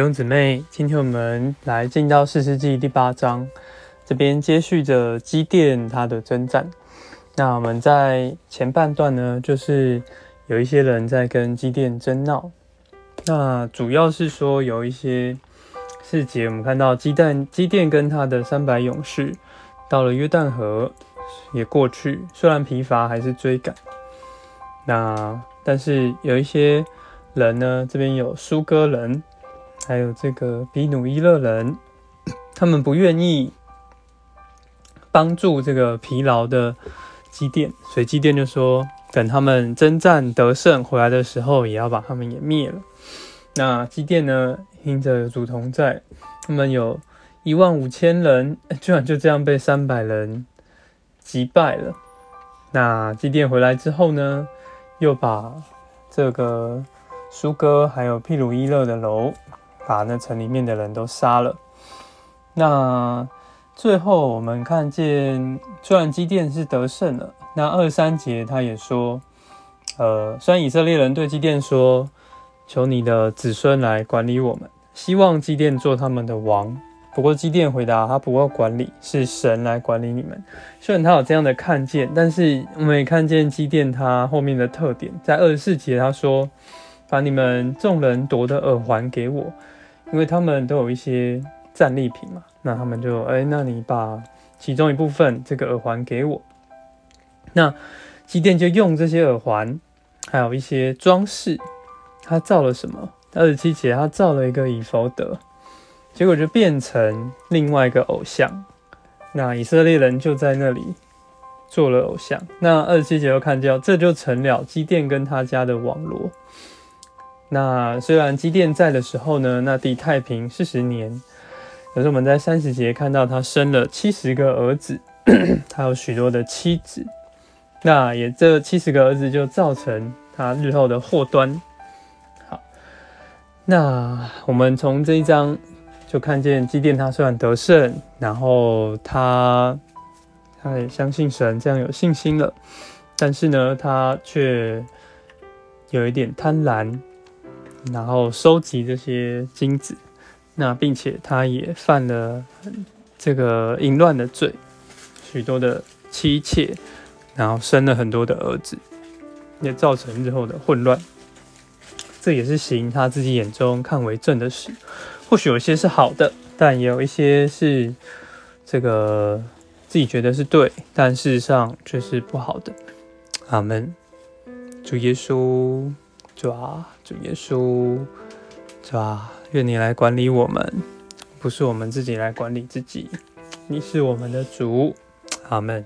弟兄姊妹，今天我们来进到四世纪第八章，这边接续着基甸他的征战。那我们在前半段呢，就是有一些人在跟基甸争闹。那主要是说有一些细节，我们看到基甸基甸跟他的三百勇士到了约旦河也过去，虽然疲乏，还是追赶。那但是有一些人呢，这边有苏哥人。还有这个比努伊勒人，他们不愿意帮助这个疲劳的基甸，所以基甸就说，等他们征战得胜回来的时候，也要把他们也灭了。那基甸呢，因着主同在，他们有一万五千人，居然就这样被三百人击败了。那基甸回来之后呢，又把这个苏哥还有皮鲁伊勒的楼。把那城里面的人都杀了。那最后我们看见，虽然基甸是得胜了，那二三节他也说，呃，虽然以色列人对基甸说，求你的子孙来管理我们，希望基甸做他们的王。不过基甸回答，他不要管理，是神来管理你们。虽然他有这样的看见，但是我们也看见基甸他后面的特点，在二十四节他说，把你们众人夺的耳环给我。因为他们都有一些战利品嘛，那他们就哎，那你把其中一部分这个耳环给我。那基甸就用这些耳环，还有一些装饰，他造了什么？二十七节，他造了一个以弗德，结果就变成另外一个偶像。那以色列人就在那里做了偶像。那二十七节又看见，这就成了基甸跟他家的网络。那虽然基甸在的时候呢，那地太平四十年，可是我们在三十节看到他生了七十个儿子，他有许多的妻子，那也这七十个儿子就造成他日后的祸端。好，那我们从这一章就看见基甸他虽然得胜，然后他他也相信神，这样有信心了，但是呢，他却有一点贪婪。然后收集这些金子，那并且他也犯了这个淫乱的罪，许多的妻妾，然后生了很多的儿子，也造成日后的混乱。这也是行他自己眼中看为正的事。或许有些是好的，但也有一些是这个自己觉得是对，但事实上却是不好的。阿门。主耶稣。主啊，主耶稣，是吧，愿你来管理我们，不是我们自己来管理自己。你是我们的主，阿门。